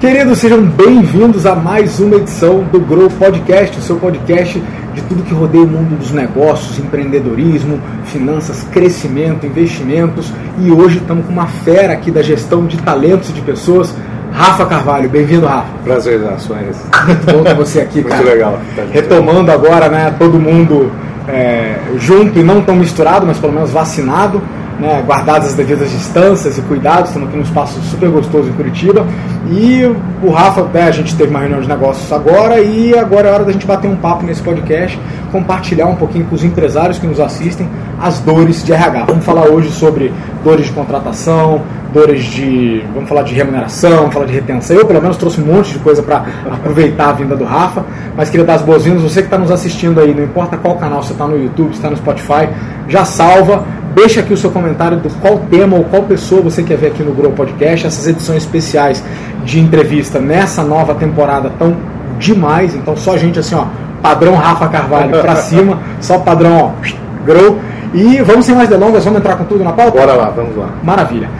Queridos, sejam bem-vindos a mais uma edição do Grow Podcast, o seu podcast de tudo que rodeia o mundo dos negócios, empreendedorismo, finanças, crescimento, investimentos. E hoje estamos com uma fera aqui da gestão de talentos de pessoas, Rafa Carvalho. Bem-vindo, Rafa. Prazer, Nações. Muito bom ter você aqui, Muito cara. legal. Tá Retomando agora, né, todo mundo é, junto e não tão misturado, mas pelo menos vacinado né, guardadas as devidas distâncias e cuidados, estamos aqui num espaço super gostoso em Curitiba. E o Rafa, né, a gente teve uma reunião de negócios agora e agora é hora da gente bater um papo nesse podcast, compartilhar um pouquinho com os empresários que nos assistem as dores de RH. Vamos falar hoje sobre dores de contratação, dores de. Vamos falar de remuneração, vamos falar de retenção. Eu, pelo menos, trouxe um monte de coisa para aproveitar a vinda do Rafa, mas queria dar as boas-vindas. Você que está nos assistindo aí, não importa qual canal você está no YouTube, está no Spotify, já salva Deixa aqui o seu comentário do qual tema ou qual pessoa você quer ver aqui no Grow Podcast. Essas edições especiais de entrevista nessa nova temporada tão demais. Então só gente assim, ó, padrão Rafa Carvalho para cima, só padrão, ó, Grow. E vamos sem mais delongas, vamos entrar com tudo na pauta? Bora lá, vamos lá. Maravilha.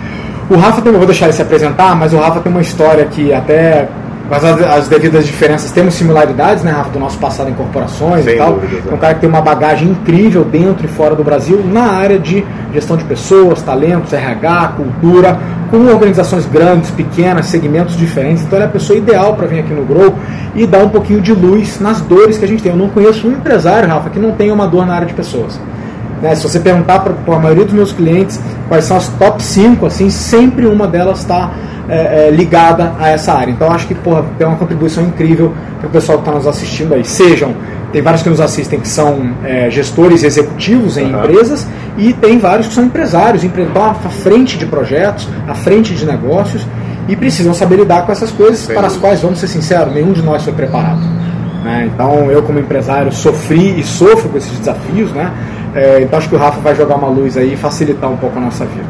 O Rafa tem, eu vou deixar ele se apresentar, mas o Rafa tem uma história que até mas as, as, devidas diferenças temos similaridades, né, Rafa, do nosso passado em corporações Sem e tal. Dúvida, é um cara que tem uma bagagem incrível dentro e fora do Brasil na área de gestão de pessoas, talentos, RH, cultura, com organizações grandes, pequenas, segmentos diferentes. Então ele é a pessoa ideal para vir aqui no Grow e dar um pouquinho de luz nas dores que a gente tem. Eu não conheço um empresário, Rafa, que não tenha uma dor na área de pessoas. Né? Se você perguntar para a maioria dos meus clientes quais são as top 5, assim, sempre uma delas está é, é, ligada a essa área. Então acho que porra, tem uma contribuição incrível para o pessoal que está nos assistindo aí. Sejam, tem vários que nos assistem que são é, gestores executivos em uhum. empresas e tem vários que são empresários, estão à frente de projetos, à frente de negócios e precisam saber lidar com essas coisas para as quais, vamos ser sinceros, nenhum de nós foi preparado. Né? Então eu como empresário sofri e sofro com esses desafios, né? É, então acho que o Rafa vai jogar uma luz aí e facilitar um pouco a nossa vida.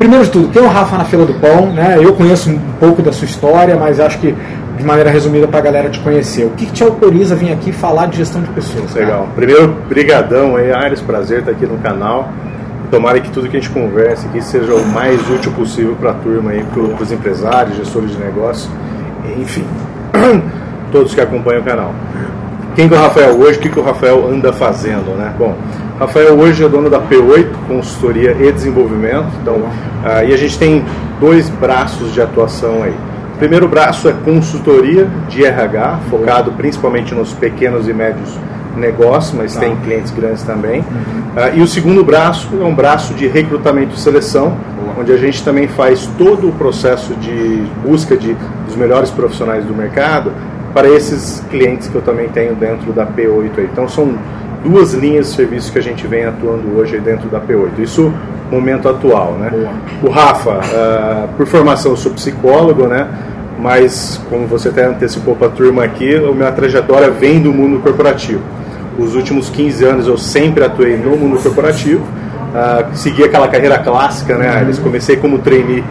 Primeiro de tudo, é o Rafa na fila do pão? Né? Eu conheço um pouco da sua história, mas acho que de maneira resumida para a galera te conhecer. O que, que, te autoriza a vir aqui falar de gestão de pessoas? Legal. Cara? Primeiro, brigadão aí, Ares, prazer estar aqui no canal. Tomara que tudo que a gente converse aqui seja o mais útil possível para a turma aí, para os empresários, gestores de negócio, enfim, todos que acompanham o canal. Quem que é o Rafael hoje? O que, que o Rafael anda fazendo, né? Bom, Rafael hoje é dono da P8, consultoria e desenvolvimento. Então, uh, e a gente tem dois braços de atuação aí. O primeiro braço é consultoria de RH, focado principalmente nos pequenos e médios negócios, mas tá. tem clientes grandes também. Uhum. Uh, e o segundo braço é um braço de recrutamento e seleção, onde a gente também faz todo o processo de busca de, dos melhores profissionais do mercado para esses clientes que eu também tenho dentro da P8. Aí. Então são duas linhas de serviço que a gente vem atuando hoje dentro da P8. Isso momento atual, né? O Rafa, uh, por formação eu sou psicólogo, né? Mas como você até antecipou para a turma aqui, a minha trajetória vem do mundo corporativo. Os últimos 15 anos eu sempre atuei no mundo corporativo, uh, segui aquela carreira clássica, né? Eles comecei como trainee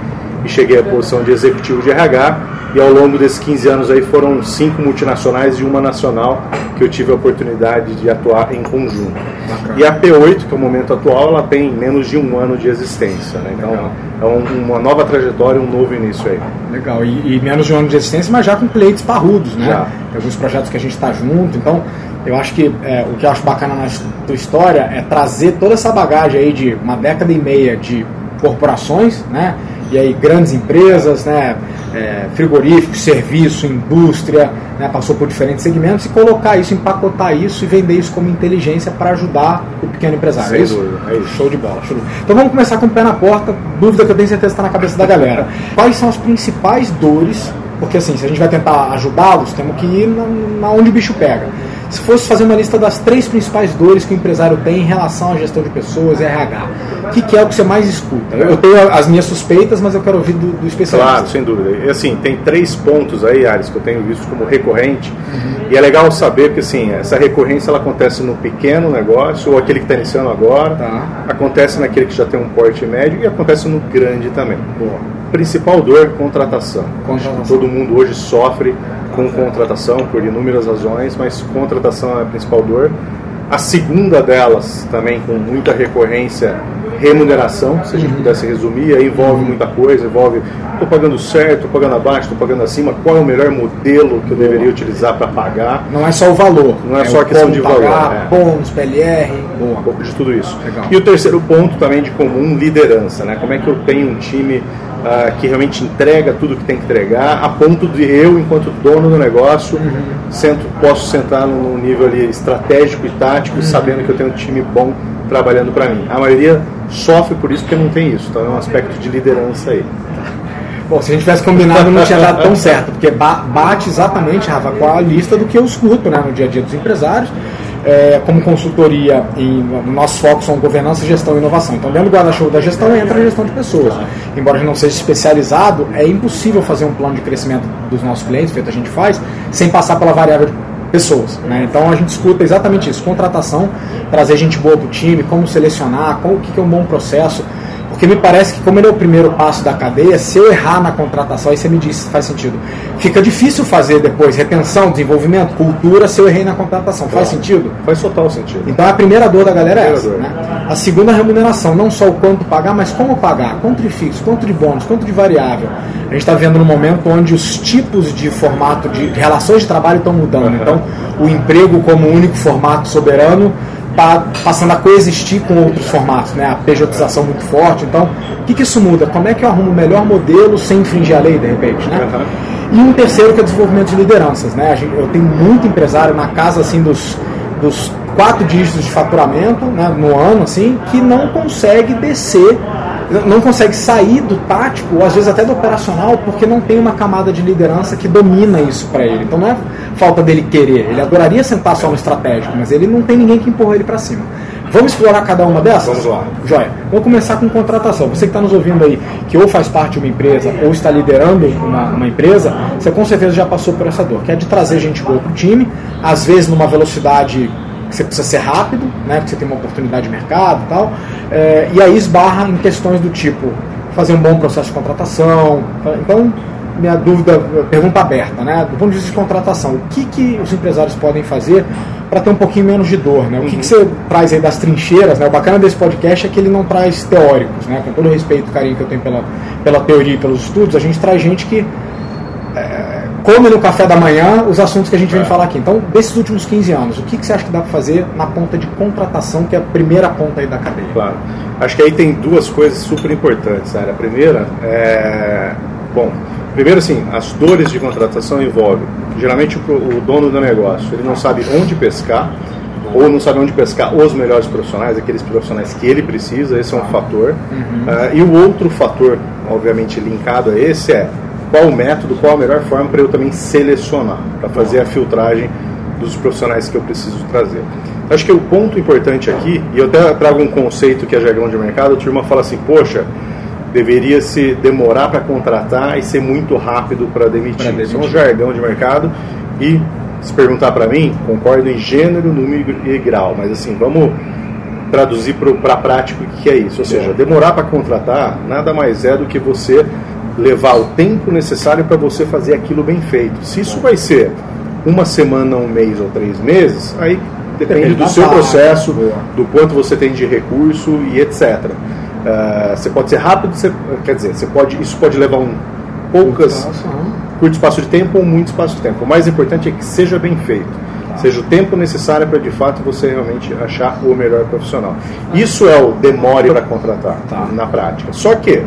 e cheguei à posição de executivo de RH e ao longo desses 15 anos aí foram cinco multinacionais e uma nacional que eu tive a oportunidade de atuar em conjunto. Bacana. E a P8, que é o momento atual, ela tem menos de um ano de existência. Né? Então Legal. é um, uma nova trajetória, um novo início aí. Legal, e, e, menos de um ano de existência, mas já com clientes parrudos, né? Já. Tem alguns projetos que a gente está junto, então eu acho que é, o que eu acho bacana na tua história é trazer toda essa bagagem aí de uma década e meia de corporações, né? E aí grandes empresas, né? é, frigoríficos, serviço, indústria, né, passou por diferentes segmentos e colocar isso, empacotar isso e vender isso como inteligência para ajudar o pequeno empresário. Sem é isso? É isso. Show de bola. Show de... Então vamos começar com o pé na porta, dúvida que eu tenho certeza está na cabeça da galera. Quais são as principais dores? Porque assim, se a gente vai tentar ajudá-los, temos que ir na, na onde o bicho pega se fosse fazer uma lista das três principais dores que o empresário tem em relação à gestão de pessoas e RH, o que, que, é o que você mais escuta? Eu tenho as minhas suspeitas, mas eu quero ouvir do, do especialista. Claro, sem dúvida. E, assim, tem três pontos aí, Ares, que eu tenho visto como recorrente, uhum. e é legal saber que assim, essa recorrência ela acontece no pequeno negócio, ou aquele que está iniciando agora, tá. acontece naquele que já tem um porte médio e acontece no grande também. Boa. Principal dor, contratação. contratação. Todo mundo hoje sofre com contratação por inúmeras razões, mas contratação é a principal dor. A segunda delas, também com muita recorrência, remuneração, se a gente pudesse resumir, aí envolve muita coisa, envolve estou pagando certo, estou pagando abaixo, estou pagando acima, qual é o melhor modelo que eu deveria utilizar para pagar. Não é só o valor, não é, é só a questão de valor. Pagar, é. Bônus, PLR, boa. um pouco de tudo isso. Legal. E o terceiro ponto também de comum, liderança, né? Como é que eu tenho um time uh, que realmente entrega tudo que tem que entregar, a ponto de eu, enquanto dono do negócio, uhum. sento, posso sentar num nível ali estratégico e tático, uhum. sabendo que eu tenho um time bom trabalhando para mim. A maioria sofre por isso porque não tem isso, então é um aspecto de liderança aí. Bom, se a gente tivesse combinado não tinha dado tão certo, porque bate exatamente, Rafa, com a lista do que eu escuto né, no dia a dia dos empresários. É, como consultoria, e o nosso foco são governança, gestão e inovação. Então, dentro do guarda-chuva da gestão entra a gestão de pessoas. Embora a gente não seja especializado, é impossível fazer um plano de crescimento dos nossos clientes, feito a gente faz, sem passar pela variável de pessoas. Né? Então a gente escuta exatamente isso: contratação, trazer gente boa para o time, como selecionar, qual, o que, que é um bom processo. Porque me parece que, como ele é o primeiro passo da cadeia, se eu errar na contratação, aí você me diz se faz sentido. Fica difícil fazer depois retenção, desenvolvimento, cultura, se eu errei na contratação. Faz sentido? Faz total sentido. Então a primeira dor da galera é essa. Né? A segunda remuneração, não só o quanto pagar, mas como pagar. Quanto de fixo, quanto de bônus, quanto de variável. A gente está vendo no momento onde os tipos de formato de relações de trabalho estão mudando. Então, o emprego como único formato soberano passando a coexistir com outros formatos, né? a pejotização muito forte. Então, o que, que isso muda? Como é que eu arrumo o melhor modelo sem infringir a lei, de repente? Né? E um terceiro que é o desenvolvimento de lideranças. Né? Eu tenho muito empresário na casa assim, dos, dos quatro dígitos de faturamento né, no ano, assim, que não consegue descer não consegue sair do tático, ou às vezes até do operacional, porque não tem uma camada de liderança que domina isso para ele. Então não é falta dele querer, ele adoraria sentar só no estratégico, mas ele não tem ninguém que empurra ele para cima. Vamos explorar cada uma dessas? Vamos lá. Joia. Vamos começar com contratação. Você que está nos ouvindo aí, que ou faz parte de uma empresa ou está liderando uma, uma empresa, você com certeza já passou por essa dor, que é de trazer gente boa para o time, às vezes numa velocidade você precisa ser rápido, né, porque você tem uma oportunidade de mercado e tal, é, e aí esbarra em questões do tipo fazer um bom processo de contratação. Então, minha dúvida, pergunta aberta, né? Do ponto de vista de contratação, o que, que os empresários podem fazer para ter um pouquinho menos de dor, né? O que, que você traz aí das trincheiras, né? O bacana desse podcast é que ele não traz teóricos, né? Com todo o respeito e carinho que eu tenho pela, pela teoria e pelos estudos, a gente traz gente que é, come no café da manhã os assuntos que a gente vem é. falar aqui. Então, desses últimos 15 anos, o que, que você acha que dá para fazer na ponta de contratação, que é a primeira ponta aí da cadeia? Claro. Acho que aí tem duas coisas super importantes, Sarah. A primeira é. Bom, primeiro assim, as dores de contratação envolvem geralmente o, o dono do negócio, ele não sabe onde pescar, ou não sabe onde pescar os melhores profissionais, aqueles profissionais que ele precisa, esse é um fator. Uhum. Uh, e o outro fator, obviamente linkado a esse, é qual o método, qual a melhor forma para eu também selecionar, para fazer a filtragem dos profissionais que eu preciso trazer. Acho que o ponto importante aqui, e eu até trago um conceito que é jargão de mercado, a turma fala assim, poxa, deveria se demorar para contratar e ser muito rápido para demitir. demitir. Isso é um jargão de mercado e se perguntar para mim, concordo em gênero, número e grau, mas assim, vamos traduzir para a prática o que é isso. Ou seja, demorar para contratar nada mais é do que você levar o tempo necessário para você fazer aquilo bem feito. Se isso vai ser uma semana, um mês ou três meses, aí depende do seu processo, do quanto você tem de recurso e etc. Uh, ah, você pode ser rápido, você, quer dizer, você pode, isso pode levar um poucas curto espaço de tempo ou muito espaço de tempo. O mais importante é que seja bem feito. Tá. Seja o tempo necessário para de fato você realmente achar o melhor profissional. Isso é o demore para contratar tá. na prática. Só que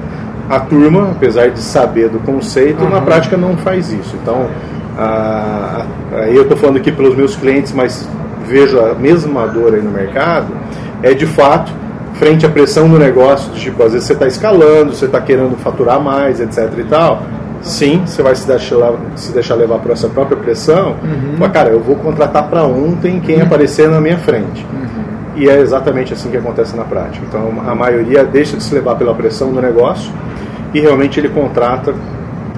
a turma, apesar de saber do conceito, uhum. na prática não faz isso. Então, aí eu estou falando aqui pelos meus clientes, mas vejo a mesma dor aí no mercado, é de fato, frente à pressão do negócio, tipo, às vezes você está escalando, você está querendo faturar mais, etc e tal, sim, você vai se deixar, se deixar levar por essa própria pressão, uhum. mas, cara, eu vou contratar para ontem quem uhum. aparecer na minha frente. Uhum. E é exatamente assim que acontece na prática. Então, a maioria deixa de se levar pela pressão do negócio e realmente ele contrata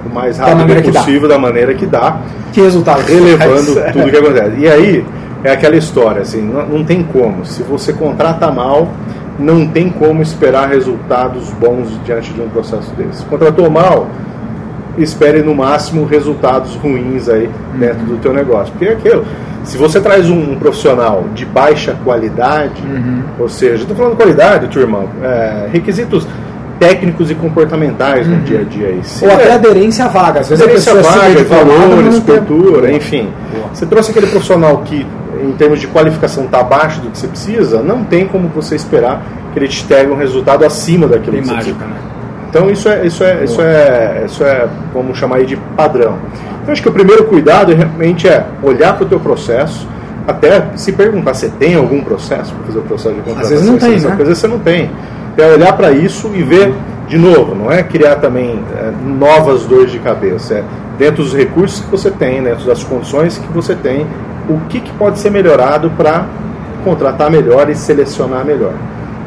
o mais rápido possível, da maneira que dá. Que resultado? Relevando é. tudo que acontece. E aí, é aquela história, assim, não, não tem como. Se você contrata mal, não tem como esperar resultados bons diante de um processo desse. Contratou mal, espere no máximo resultados ruins aí dentro do teu negócio. Porque é aquilo, Se você traz um, profissional de baixa qualidade, uhum. ou seja, estou falando qualidade, turma, é, requisitos técnicos e comportamentais uhum. no dia a dia. Aí. Ou até aderência à vaga. Às vezes aderência à vaga, valores, cultura, enfim. Boa. Você trouxe aquele profissional que, em termos de qualificação, está abaixo do que você precisa, não tem como você esperar que ele te entregue um resultado acima daquilo Tem que mágica, você precisa. Né? Então isso é, isso é, isso é, isso é, vamos chamar aí de padrão. Então acho que o primeiro cuidado realmente é olhar para o teu processo, até se perguntar, você tem algum processo para fazer o processo de contratação? Às vezes não tem, né? Às vezes você não tem. É olhar para isso e ver, de novo, não é criar também é, novas dores de cabeça, é dentro dos recursos que você tem, dentro das condições que você tem, o que, que pode ser melhorado para contratar melhor e selecionar melhor.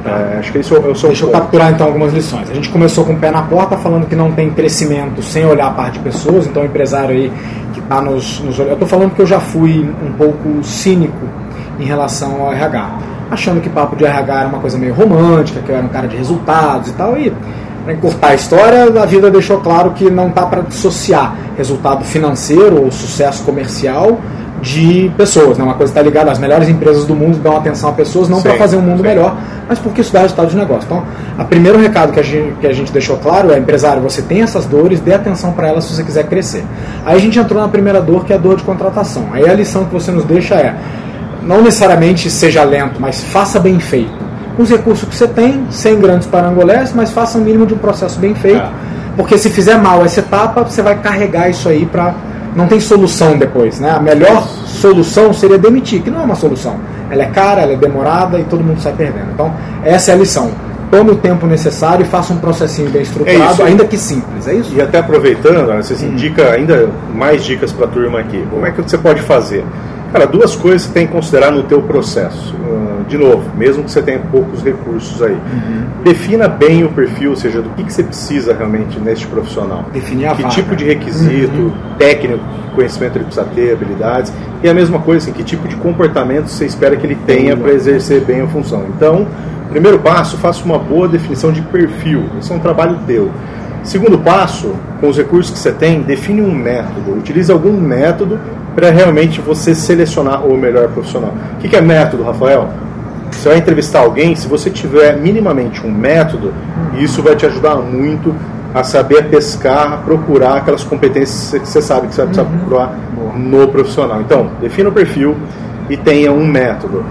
É, acho que isso eu sou Deixa eu capturar então algumas lições. A gente começou com o pé na porta falando que não tem crescimento sem olhar a parte de pessoas, então o empresário aí que está nos, nos Eu estou falando que eu já fui um pouco cínico em relação ao RH, achando que papo de RH era uma coisa meio romântica, que eu era um cara de resultados e tal, e para encurtar a história, a vida deixou claro que não está para dissociar resultado financeiro ou sucesso comercial de pessoas. Né? Uma coisa está ligada às melhores empresas do mundo dão atenção a pessoas, não para fazer um mundo sim. melhor, mas porque isso dá resultado de negócio. Então, o primeiro recado que a, gente, que a gente deixou claro é: empresário, você tem essas dores, dê atenção para elas se você quiser crescer. Aí a gente entrou na primeira dor, que é a dor de contratação. Aí a lição que você nos deixa é: não necessariamente seja lento, mas faça bem feito. Com os recursos que você tem, sem grandes parangolés, mas faça o mínimo de um processo bem feito. É. Porque se fizer mal essa etapa, você vai carregar isso aí para não tem solução depois. Né? A melhor solução seria demitir, que não é uma solução. Ela é cara, ela é demorada e todo mundo sai perdendo. Então, essa é a lição. Tome o tempo necessário e faça um processinho bem estruturado, é ainda que simples, é isso? E até aproveitando, você hum. indica ainda mais dicas para a turma aqui. Como é que você pode fazer? Cara, duas coisas você tem que considerar no teu processo. Uh, de novo, mesmo que você tenha poucos recursos aí. Uhum. Defina bem o perfil, ou seja, do que, que você precisa realmente neste profissional. Definir a Que vaga. tipo de requisito, uhum. técnico, conhecimento ele precisa ter, habilidades. E a mesma coisa, assim, que tipo de comportamento você espera que ele tenha para exercer bem a função. Então, primeiro passo, faça uma boa definição de perfil. Isso é um trabalho teu. Segundo passo, com os recursos que você tem, define um método. Utilize algum método para realmente você selecionar o melhor profissional. O que é método, Rafael? Você vai entrevistar alguém, se você tiver minimamente um método, isso vai te ajudar muito a saber pescar, a procurar aquelas competências que você sabe que você vai precisar uhum. procurar no profissional. Então, defina o perfil e tenha um método.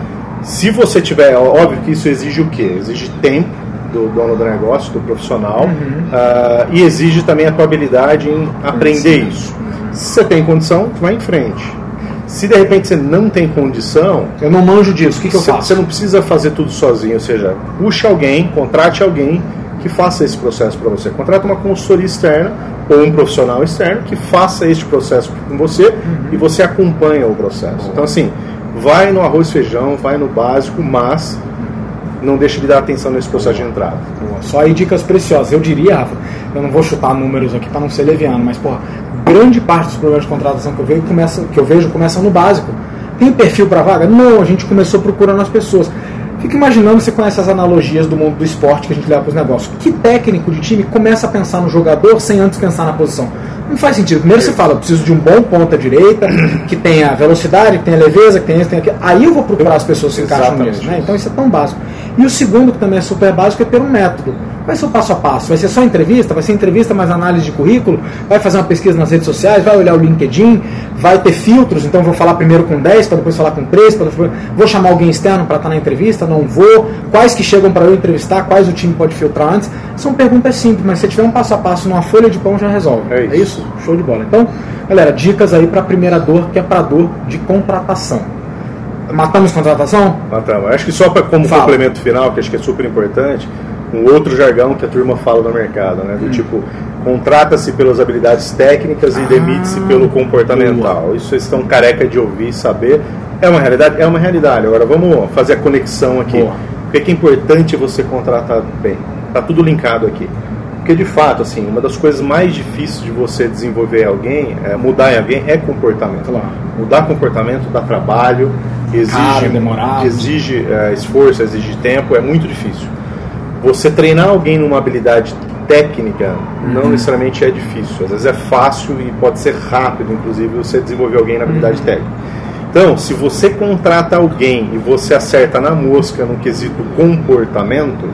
Se você tiver, óbvio que isso exige o quê? Exige tempo do dono do negócio, do profissional, uhum. uh, e exige também a tua habilidade em aprender Sim. isso. Se você tem condição, vai em frente. Se de repente você não tem condição. Eu não manjo disso, o que, que eu você, faço? Você não precisa fazer tudo sozinho, ou seja, puxe alguém, contrate alguém que faça esse processo para você. Contrate uma consultoria externa ou um profissional externo que faça este processo com você uhum. e você acompanha o processo. Então, assim, vai no arroz e feijão, vai no básico, mas não deixe de dar atenção nesse processo de entrada. Só aí dicas preciosas. Eu diria, Rafa, eu não vou chutar números aqui para não ser leviano, mas porra, grande parte dos problemas de contratação que eu vejo, começa, que eu vejo começam no básico. Tem perfil para vaga? Não, a gente começou procurando as pessoas. Fica imaginando, você conhece as analogias do mundo do esporte que a gente leva para os negócios. Que técnico de time começa a pensar no jogador sem antes pensar na posição? Não faz sentido. Primeiro você fala, eu preciso de um bom ponta direita, que tenha velocidade, que tenha leveza, que tenha isso, tenha aquilo. Aí eu vou procurar as pessoas que se encaixam nisso. Né? Então isso é tão básico. E o segundo, que também é super básico, é ter um método. Vai ser o passo a passo. Vai ser só entrevista, vai ser entrevista mais análise de currículo, vai fazer uma pesquisa nas redes sociais, vai olhar o LinkedIn, vai ter filtros, então vou falar primeiro com 10, para depois falar com 3, para depois... vou chamar alguém externo para estar na entrevista, não vou. Quais que chegam para eu entrevistar, quais o time pode filtrar antes. São perguntas simples, mas se tiver um passo a passo numa folha de pão já resolve. É isso. É isso? Show de bola. Então, galera, dicas aí para a primeira dor, que é para dor de contratação. Matamos contratação? Matamos. Acho que só pra, como Fala. complemento final, que acho que é super importante, um outro jargão que a turma fala no mercado, né? Do hum. tipo, contrata-se pelas habilidades técnicas e ah, demite-se pelo comportamental. Boa. Isso vocês estão careca de ouvir e saber. É uma realidade? É uma realidade. Agora vamos fazer a conexão aqui. Boa. Por que é importante você contratar bem? Tá tudo linkado aqui. Porque de fato, assim, uma das coisas mais difíceis de você desenvolver alguém, é, mudar em alguém, é comportamento. Claro. Mudar comportamento dá trabalho, exige, demorado. exige é, esforço, exige tempo, é muito difícil. Você treinar alguém numa habilidade técnica uhum. não necessariamente é difícil. Às vezes é fácil e pode ser rápido, inclusive, você desenvolver alguém na habilidade uhum. técnica. Então, se você contrata alguém e você acerta na mosca no quesito comportamento,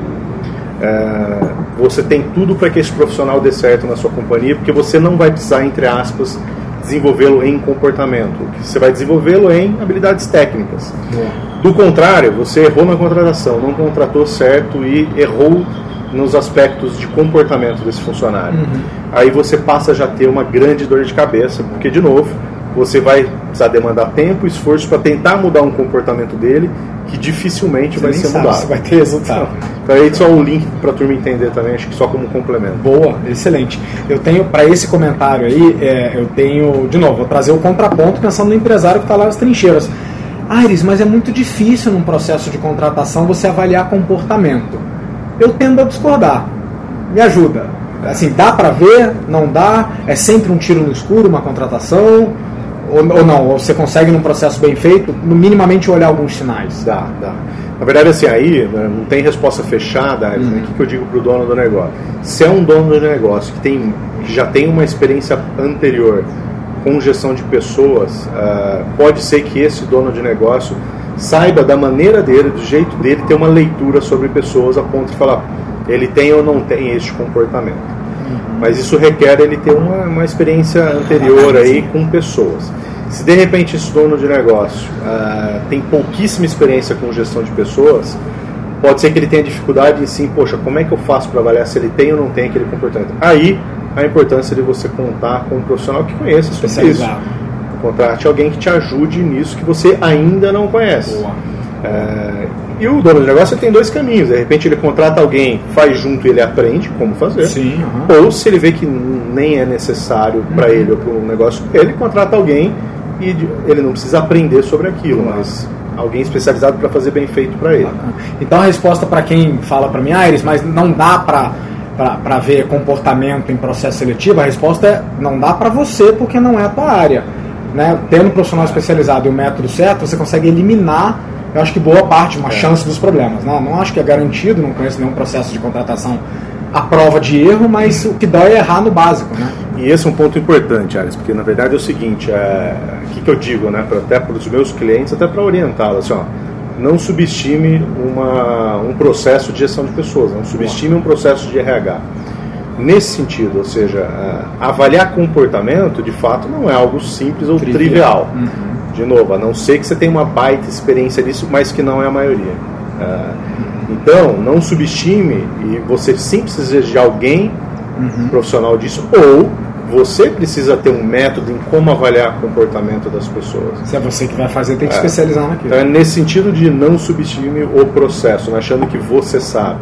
é, você tem tudo para que esse profissional dê certo na sua companhia, porque você não vai precisar, entre aspas, desenvolvê-lo em comportamento. Você vai desenvolvê-lo em habilidades técnicas. É. Do contrário, você errou na contratação, não contratou certo e errou nos aspectos de comportamento desse funcionário. Uhum. Aí você passa a já ter uma grande dor de cabeça, porque, de novo, você vai precisar demandar tempo e esforço para tentar mudar um comportamento dele que dificilmente você vai ser mudado. Você vai ter resultado. Então aí só um link para a turma entender também, acho que só como complemento. Boa, excelente. Eu tenho, para esse comentário aí, é, eu tenho, de novo, vou trazer o contraponto pensando no empresário que está lá nas trincheiras. Aires, mas é muito difícil num processo de contratação você avaliar comportamento. Eu tendo a discordar. Me ajuda. Assim, dá para ver? Não dá? É sempre um tiro no escuro uma contratação? Ou, ou não, ou você consegue num processo bem feito, minimamente olhar alguns sinais? Dá, dá. Na verdade, assim, aí né, não tem resposta fechada. Né? Uhum. O que, que eu digo para o dono do negócio? Se é um dono do negócio que, tem, que já tem uma experiência anterior com gestão de pessoas, uh, pode ser que esse dono de negócio saiba da maneira dele, do jeito dele, ter uma leitura sobre pessoas a ponto de falar ele tem ou não tem este comportamento. Mas isso requer ele ter uma, uma experiência anterior aí com pessoas. Se de repente esse dono de negócio uh, tem pouquíssima experiência com gestão de pessoas, pode ser que ele tenha dificuldade em sim, poxa, como é que eu faço para avaliar se ele tem ou não tem aquele comportamento? Aí a importância de você contar com um profissional que conheça sobre isso. Contrate alguém que te ajude nisso que você ainda não conhece. Uh, e o dono de negócio tem dois caminhos. De repente ele contrata alguém, faz junto e ele aprende como fazer. Sim, uhum. Ou se ele vê que nem é necessário uhum. para ele ou para o negócio, ele contrata alguém e ele não precisa aprender sobre aquilo, mas alguém especializado para fazer bem feito para ele. Então a resposta para quem fala para mim, Aires, mas não dá para para ver comportamento em processo seletivo, a resposta é não dá para você porque não é a tua área. Né? Tendo um profissional especializado e o método certo, você consegue eliminar eu acho que boa parte, uma é. chance dos problemas. Não, não acho que é garantido, não conheço nenhum processo de contratação à prova de erro, mas o que dói é errar no básico. Né? E esse é um ponto importante, Alice, porque na verdade é o seguinte, é, o que, que eu digo, né, pra, até para os meus clientes, até para orientá-los, assim, ó, não subestime uma, um processo de gestão de pessoas, não subestime um processo de RH. Nesse sentido, ou seja, avaliar comportamento de fato não é algo simples ou trivial. trivial. Uhum de novo, a não ser que você tenha uma baita experiência nisso, mas que não é a maioria. Uh, então, não subestime e você sim precisa de alguém uhum. profissional disso, ou você precisa ter um método em como avaliar o comportamento das pessoas. Se é você que vai fazer, tem que é. especializar naquilo. Então, é nesse sentido de não subestime o processo, né, achando que você sabe.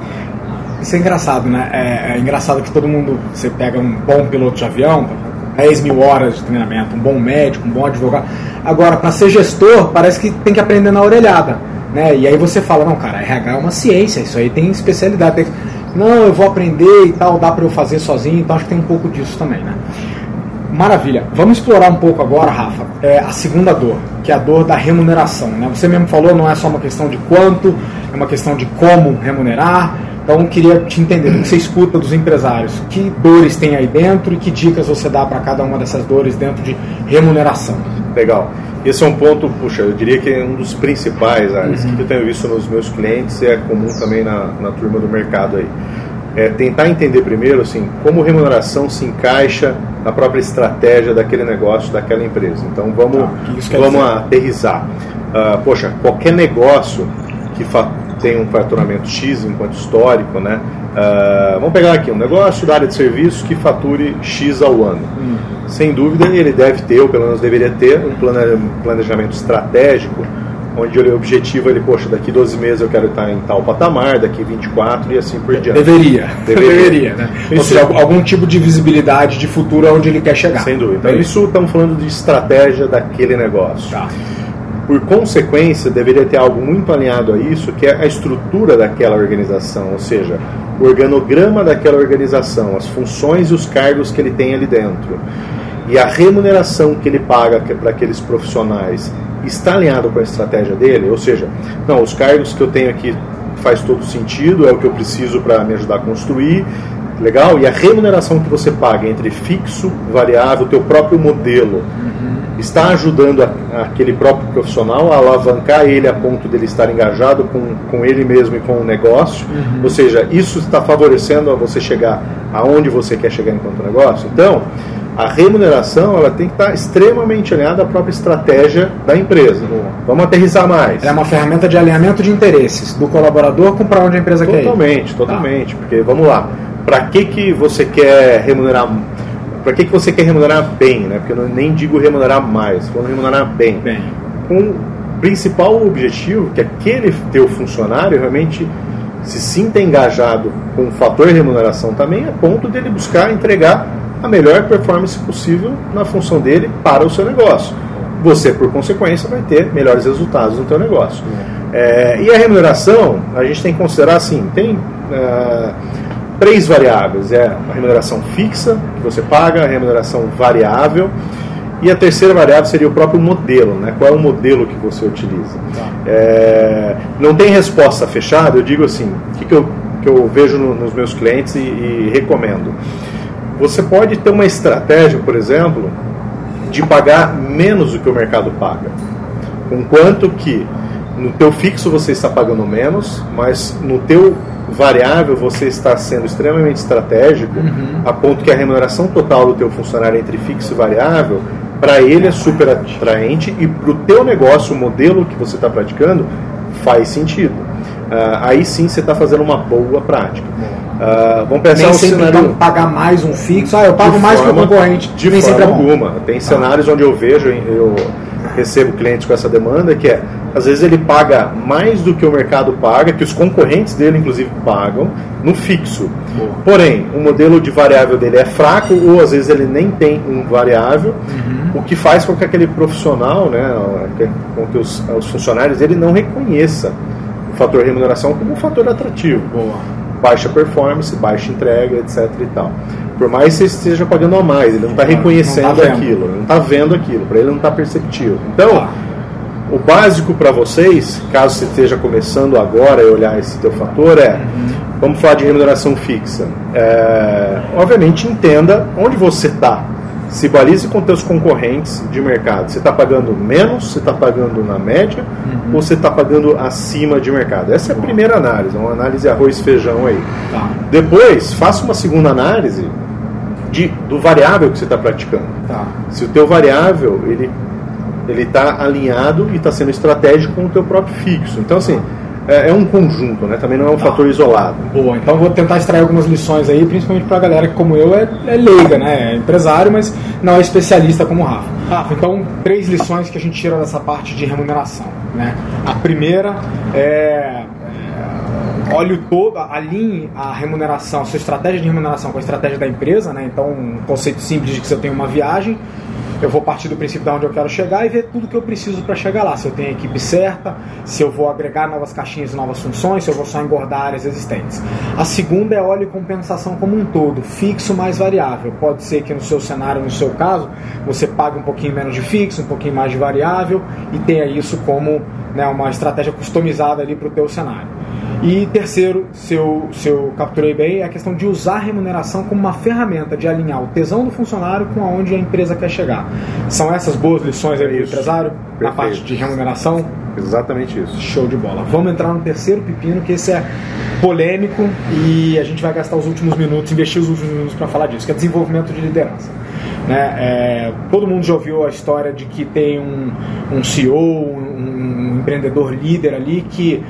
Isso é engraçado, né? É, é engraçado que todo mundo, você pega um bom piloto de avião, 10 mil horas de treinamento, um bom médico, um bom advogado. Agora, para ser gestor, parece que tem que aprender na orelhada. Né? E aí você fala, não, cara, RH é uma ciência, isso aí tem especialidade. Tem... Não, eu vou aprender e tal, dá para eu fazer sozinho, então acho que tem um pouco disso também, né? Maravilha. Vamos explorar um pouco agora, Rafa, é a segunda dor, que é a dor da remuneração. Né? Você mesmo falou, não é só uma questão de quanto, é uma questão de como remunerar, então, queria te entender, o que você escuta dos empresários, que dores tem aí dentro e que dicas você dá para cada uma dessas dores dentro de remuneração. Legal. Esse é um ponto, puxa, eu diria que é um dos principais, áreas uhum. que eu tenho visto nos meus clientes e é comum também na, na turma do mercado aí. É tentar entender primeiro assim, como remuneração se encaixa na própria estratégia daquele negócio, daquela empresa. Então vamos, tá, vamos aterrizar. Poxa, qualquer negócio que tem um faturamento X enquanto histórico, né? Uh, vamos pegar aqui um negócio da área de serviços que fature X ao ano. Hum. Sem dúvida, ele deve ter, ou pelo menos deveria ter, um planejamento estratégico, onde o objetivo ele, poxa, daqui 12 meses eu quero estar em tal patamar, daqui 24 e assim por diante. Deveria. Deveria, Deveria né? Isso, Ou seja, algum tipo de visibilidade de futuro aonde ele quer chegar. Sem dúvida. Então, isso estamos falando de estratégia daquele negócio. Tá. Por consequência, deveria ter algo muito alinhado a isso, que é a estrutura daquela organização, ou seja, o organograma daquela organização, as funções e os cargos que ele tem ali dentro. E a remuneração que ele paga para aqueles profissionais está alinhado com a estratégia dele, ou seja, não, os cargos que eu tenho aqui faz todo sentido, é o que eu preciso para me ajudar a construir, legal? E a remuneração que você paga entre fixo, variável, teu próprio modelo, uhum está ajudando a, aquele próprio profissional a alavancar ele a ponto dele estar engajado com, com ele mesmo e com o negócio. Uhum. Ou seja, isso está favorecendo a você chegar aonde você quer chegar enquanto negócio. Então, a remuneração ela tem que estar extremamente alinhada à própria estratégia da empresa. Vamos aterrizar mais. É uma ferramenta de alinhamento de interesses do colaborador com para onde a empresa totalmente, quer ir. Totalmente, totalmente. Tá. Porque, vamos lá, para que, que você quer remunerar para que, que você quer remunerar bem, né? Porque eu nem digo remunerar mais, vou remunerar bem. bem. Com o principal objetivo que aquele teu funcionário realmente se sinta engajado com o fator remuneração também, a ponto dele buscar entregar a melhor performance possível na função dele para o seu negócio. Você, por consequência, vai ter melhores resultados no teu negócio. É, e a remuneração, a gente tem que considerar assim, tem uh, três variáveis. É a remuneração fixa, que você paga, a remuneração variável, e a terceira variável seria o próprio modelo, né? qual é o modelo que você utiliza. Tá. É, não tem resposta fechada, eu digo assim, o que, que, eu, que eu vejo no, nos meus clientes e, e recomendo. Você pode ter uma estratégia, por exemplo, de pagar menos do que o mercado paga. Enquanto que no teu fixo você está pagando menos, mas no teu variável você está sendo extremamente estratégico, uhum. a ponto que a remuneração total do teu funcionário entre fixo e variável, para ele é super atraente e para o teu negócio, o modelo que você está praticando, faz sentido. Uh, aí sim você está fazendo uma boa prática. Uh, vamos pensar Nem um sempre cenário... pagar mais um fixo, ah, eu pago de mais que o concorrente. De Nem forma alguma. Tem ah. cenários onde eu vejo, eu recebo clientes com essa demanda, que é às vezes ele paga mais do que o mercado paga, que os concorrentes dele inclusive pagam, no fixo. Porém, o modelo de variável dele é fraco ou às vezes ele nem tem um variável, uhum. o que faz com que aquele profissional, né, com que os, os funcionários dele não reconheça o fator remuneração como um fator atrativo. Boa. Baixa performance, baixa entrega, etc. e tal. Por mais que você esteja pagando a mais, ele não está reconhecendo não tá aquilo, não está vendo aquilo, para ele não está perceptível. Então, ah o básico para vocês, caso você esteja começando agora a olhar esse teu fator, é vamos falar de remuneração fixa. É, obviamente entenda onde você está. Se balize com teus concorrentes de mercado. Você está pagando menos, você está pagando na média uhum. ou você está pagando acima de mercado? Essa é a primeira análise, uma análise arroz e feijão aí. Tá. Depois, faça uma segunda análise de, do variável que você está praticando. Tá. Se o teu variável ele ele está alinhado e está sendo estratégico com o teu próprio fixo. Então, assim, é, é um conjunto, né? Também não é um tá. fator isolado. Boa, então vou tentar extrair algumas lições aí, principalmente para a galera que, como eu, é, é, leiga, né? É empresário, mas não é especialista como o Rafa. Rafa, então, três lições que a gente tira dessa parte de remuneração, né? A primeira é, é olhe todo, alinhe a remuneração, a sua estratégia de remuneração com a estratégia da empresa, né? Então, um conceito simples de que se eu tenho uma viagem, eu vou partir do princípio de onde eu quero chegar e ver tudo que eu preciso para chegar lá. Se eu tenho a equipe certa, se eu vou agregar novas caixinhas e novas funções, se eu vou só engordar áreas existentes. A segunda é óleo e compensação como um todo, fixo mais variável. Pode ser que no seu cenário, no seu caso, você pague um pouquinho menos de fixo, um pouquinho mais de variável e tenha isso como né, uma estratégia customizada ali para o teu cenário. E terceiro, se eu, se eu capturei bem, é a questão de usar a remuneração como uma ferramenta de alinhar o tesão do funcionário com aonde a empresa quer chegar. São essas boas lições aí do empresário Perfeito. na parte de remuneração? Exatamente isso. Show de bola. Vamos entrar no terceiro pepino, que esse é polêmico e a gente vai gastar os últimos minutos, investir os últimos minutos para falar disso, que é desenvolvimento de liderança. Né? É, todo mundo já ouviu a história de que tem um, um CEO, um, um empreendedor líder ali que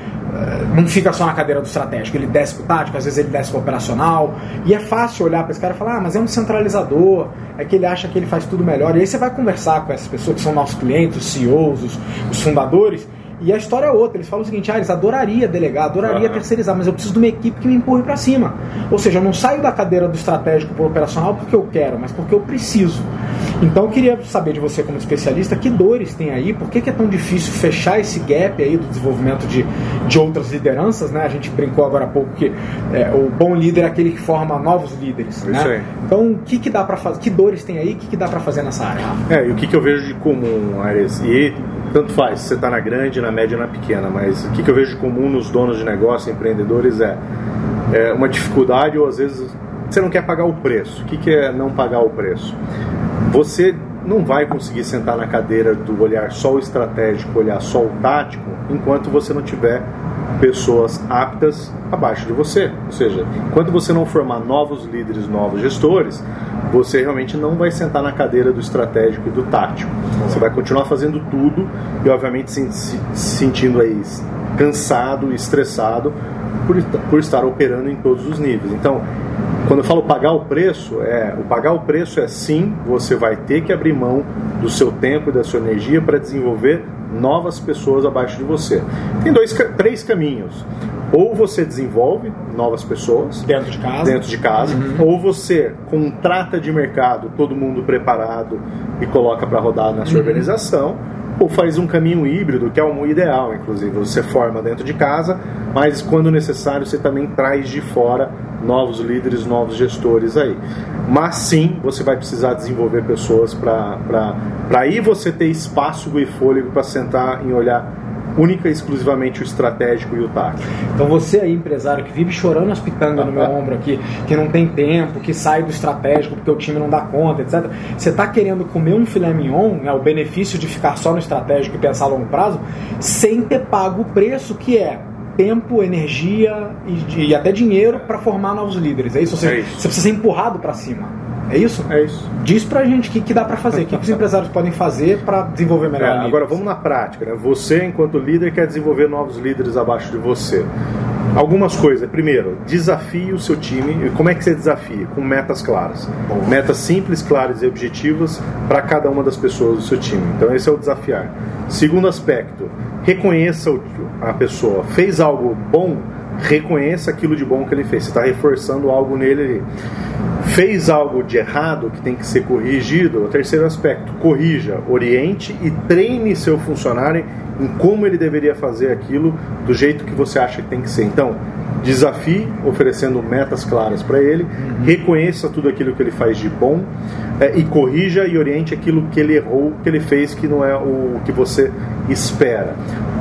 não fica só na cadeira do estratégico, ele desce pro tático, às vezes ele desce pro operacional, e é fácil olhar para esse cara e falar, ah, mas é um centralizador, é que ele acha que ele faz tudo melhor. E aí você vai conversar com essas pessoas que são nossos clientes, os CEOs, os, os fundadores, e a história é outra. Eles falam o seguinte: ah, eles adoraria delegar, adoraria uhum. terceirizar, mas eu preciso de uma equipe que me empurre para cima. Ou seja, eu não saio da cadeira do estratégico para operacional porque eu quero, mas porque eu preciso. Então eu queria saber de você, como especialista, que dores tem aí, por que, que é tão difícil fechar esse gap aí do desenvolvimento de, de outras lideranças, né? A gente brincou agora há pouco que é, o bom líder é aquele que forma novos líderes. Né? Então, o que, que dá para fazer? Que dores tem aí? O que, que dá para fazer nessa área? É, e o que, que eu vejo de comum, Ares? E tanto faz, você está na grande, na média ou na pequena, mas o que, eu vejo comum nos donos de negócio, empreendedores, é, é uma dificuldade ou às vezes você não quer pagar o preço. O que, que é não pagar o preço? Você não vai conseguir sentar na cadeira do olhar só o estratégico, olhar só o tático, enquanto você não tiver pessoas aptas abaixo de você. Ou seja, enquanto você não formar novos líderes, novos gestores, você realmente não vai sentar na cadeira do estratégico e do tático. Você vai continuar fazendo tudo e, obviamente, se, sentindo aí cansado, estressado por, por estar operando em todos os níveis. Então, quando eu falo pagar o preço, é o pagar o preço é sim, você vai ter que abrir mão do seu tempo e da sua energia para desenvolver novas pessoas abaixo de você. Tem dois, três caminhos. Ou você desenvolve novas pessoas dentro de casa, dentro de casa uhum. ou você contrata de mercado todo mundo preparado e coloca para rodar na sua uhum. organização ou faz um caminho híbrido, que é o ideal, inclusive. Você forma dentro de casa, mas quando necessário você também traz de fora novos líderes, novos gestores aí. Mas sim, você vai precisar desenvolver pessoas para aí você ter espaço e fôlego para sentar e olhar única e exclusivamente o estratégico e o tático. Então você aí, empresário, que vive chorando as pitangas no meu ombro aqui, que não tem tempo, que sai do estratégico porque o time não dá conta, etc. Você está querendo comer um filé mignon, né, o benefício de ficar só no estratégico e pensar a longo prazo, sem ter pago o preço que é tempo, energia e, e até dinheiro para formar novos líderes. É isso? Ou seja, é isso. Você precisa ser empurrado para cima. É isso? É isso. Diz pra gente o que, que dá para fazer, o que, que os empresários podem fazer para desenvolver melhor. É, agora vamos na prática. Né? Você, enquanto líder, quer desenvolver novos líderes abaixo de você. Algumas coisas. Primeiro, desafie o seu time. Como é que você desafia? Com metas claras. Bom. Metas simples, claras e objetivas para cada uma das pessoas do seu time. Então, esse é o desafiar. Segundo aspecto, reconheça a pessoa. Fez algo bom? Reconheça aquilo de bom que ele fez. Você está reforçando algo nele ali. Fez algo de errado que tem que ser corrigido. O terceiro aspecto, corrija, oriente e treine seu funcionário em como ele deveria fazer aquilo do jeito que você acha que tem que ser. Então, desafie oferecendo metas claras para ele, uhum. reconheça tudo aquilo que ele faz de bom é, e corrija e oriente aquilo que ele errou, que ele fez que não é o que você espera.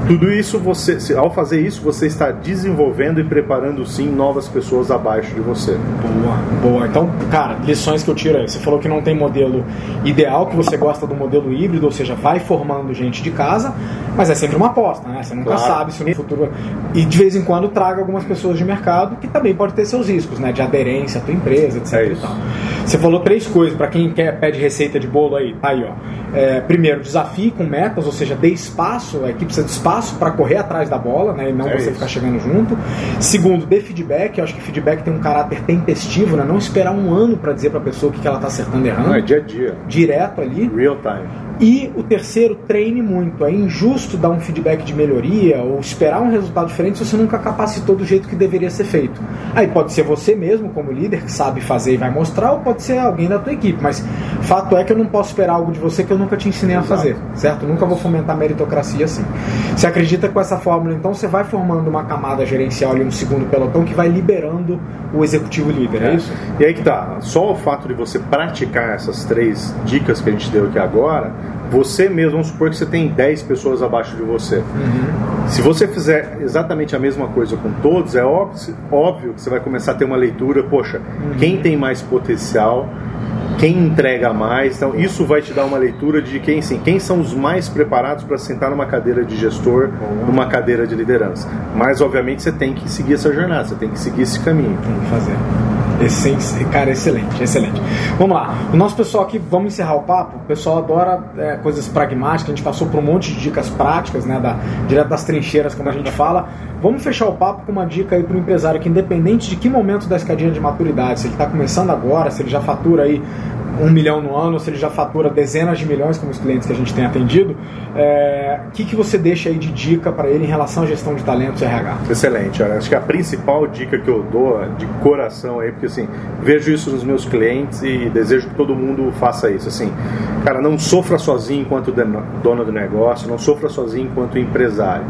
Tudo isso você, ao fazer isso, você está desenvolvendo e preparando sim novas pessoas abaixo de você. Boa, boa. Então, cara, lições que eu tiro aí. Você falou que não tem modelo ideal, que você gosta do modelo híbrido, ou seja, vai formando gente de casa, mas é sempre uma aposta, né? Você nunca claro. sabe se no futuro. E de vez em quando traga algumas pessoas de mercado que também pode ter seus riscos, né? De aderência à tua empresa, etc. É você falou três coisas para quem quer pede receita de bolo aí. Tá aí, ó. É, primeiro, desafie com metas, ou seja, dê espaço, a equipe precisa de espaço para correr atrás da bola, né? E não é você isso. ficar chegando junto. Segundo, dê feedback. Eu acho que feedback tem um caráter tempestivo, né? Não esperar um ano para dizer para a pessoa o que, que ela está acertando e errando. Não, é dia a dia. Direto ali. Real time. E o terceiro, treine muito. É injusto dar um feedback de melhoria ou esperar um resultado diferente se você nunca capacitou do jeito que deveria ser feito. Aí pode ser você mesmo, como líder, que sabe fazer e vai mostrar, ou pode ser alguém da tua equipe. Mas fato é que eu não posso esperar algo de você que eu nunca te ensinei a fazer, certo? nunca vou fomentar meritocracia assim. Você acredita com essa fórmula, então você vai formando uma camada gerencial e um segundo pelotão que vai liberando o executivo líder, é, é isso? E aí que tá, só o fato de você praticar essas três dicas que a gente deu aqui agora, você mesmo, vamos supor que você tem 10 pessoas abaixo de você. Uhum. Se você fizer exatamente a mesma coisa com todos, é óbvio, óbvio que você vai começar a ter uma leitura, poxa, uhum. quem tem mais potencial, quem entrega mais. Então, isso vai te dar uma leitura de quem, sim, quem são os mais preparados para sentar numa cadeira de gestor, numa cadeira de liderança. Mas, obviamente, você tem que seguir essa jornada, você tem que seguir esse caminho. Tem que fazer. Esse, cara, excelente, excelente. Vamos lá. O nosso pessoal aqui, vamos encerrar o papo. O pessoal adora é, coisas pragmáticas. A gente passou por um monte de dicas práticas, né? Da, direto das trincheiras, como a gente fala. Vamos fechar o papo com uma dica aí para o empresário que, independente de que momento da escadinha de maturidade, se ele está começando agora, se ele já fatura aí um milhão no ano, se ele já fatura dezenas de milhões, como os clientes que a gente tem atendido, o é, que, que você deixa aí de dica para ele em relação à gestão de talentos RH? Excelente, olha, acho que a principal dica que eu dou de coração aí, porque assim, vejo isso nos meus clientes e desejo que todo mundo faça isso, assim, cara, não sofra sozinho enquanto dono do negócio, não sofra sozinho enquanto empresário.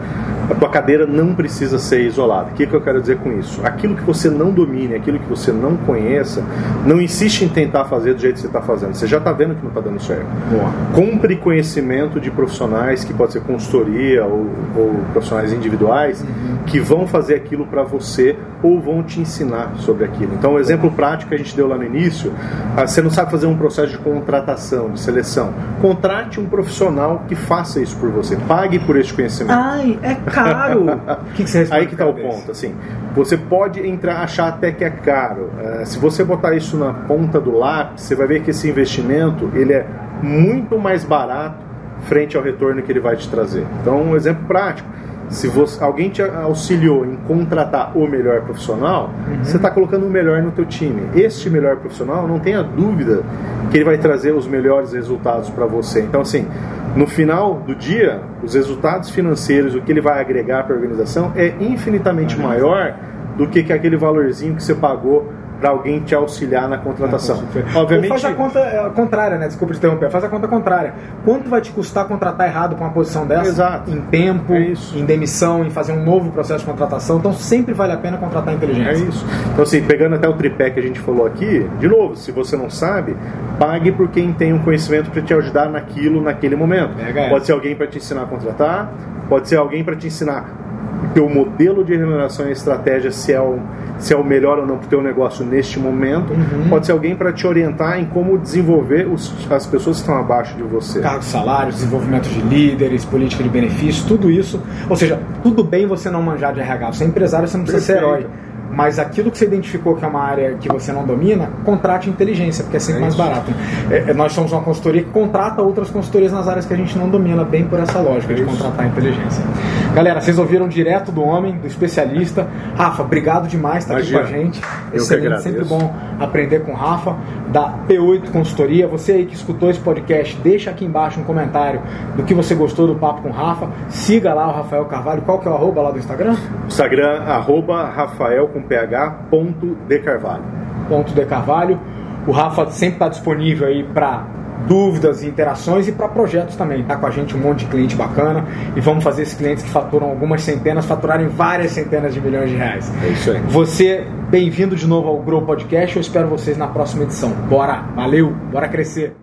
A tua cadeira não precisa ser isolada. O que, que eu quero dizer com isso? Aquilo que você não domine, aquilo que você não conheça, não insiste em tentar fazer do jeito que você está fazendo. Você já está vendo que não está dando certo. Boa. Compre conhecimento de profissionais, que pode ser consultoria ou, ou profissionais individuais, uhum. que vão fazer aquilo para você ou vão te ensinar sobre aquilo. Então, exemplo prático que a gente deu lá no início, ah, você não sabe fazer um processo de contratação, de seleção. Contrate um profissional que faça isso por você. Pague por esse conhecimento. Ai, é caro. que, que você Aí que está o ponto. Assim, você pode entrar achar até que é caro. Uh, se você botar isso na ponta do lápis, você vai ver que esse investimento ele é muito mais barato frente ao retorno que ele vai te trazer. Então, um exemplo prático se você, alguém te auxiliou em contratar o melhor profissional, uhum. você está colocando o melhor no teu time. Este melhor profissional, não tenha dúvida que ele vai trazer os melhores resultados para você. Então, assim, no final do dia, os resultados financeiros, o que ele vai agregar para a organização é infinitamente uhum. maior do que, que aquele valorzinho que você pagou para alguém te auxiliar na contratação. Obviamente. Ou faz a conta é, contrária, né? Desculpa te interromper. Faz a conta contrária. Quanto vai te custar contratar errado com uma posição dessa? Exato. Em tempo, é em demissão, em fazer um novo processo de contratação. Então sempre vale a pena contratar inteligência. É isso. Então, assim, pegando até o tripé que a gente falou aqui, de novo, se você não sabe, pague por quem tem um conhecimento para te ajudar naquilo, naquele momento. Pode ser alguém para te ensinar a contratar, pode ser alguém para te ensinar teu modelo de remuneração e estratégia se é o, se é o melhor ou não para o teu negócio neste momento. Uhum. Pode ser alguém para te orientar em como desenvolver os, as pessoas que estão abaixo de você. Cargos, salários, desenvolvimento de líderes, política de benefícios, tudo isso. Ou seja, tudo bem você não manjar de RH. Você é empresário, você não precisa Perfeito. ser herói mas aquilo que você identificou que é uma área que você não domina, contrate inteligência, porque é sempre é mais barato. É, é, nós somos uma consultoria que contrata outras consultorias nas áreas que a gente não domina, bem por essa lógica é de contratar inteligência. Galera, vocês ouviram direto do homem, do especialista. Rafa, obrigado demais por estar aqui com a gente. Excelente, sempre bom aprender com o Rafa, da P8 Consultoria. Você aí que escutou esse podcast, deixa aqui embaixo um comentário do que você gostou do papo com o Rafa. Siga lá o Rafael Carvalho. Qual que é o arroba lá do Instagram? Instagram, arroba Rafael com ph, ponto de Carvalho. Ponto de Carvalho. O Rafa sempre está disponível aí para dúvidas e interações e para projetos também. Tá com a gente um monte de cliente bacana e vamos fazer esses clientes que faturam algumas centenas faturarem várias centenas de milhões de reais. É isso aí. Você, bem-vindo de novo ao Grow Podcast. Eu espero vocês na próxima edição. Bora, valeu, bora crescer.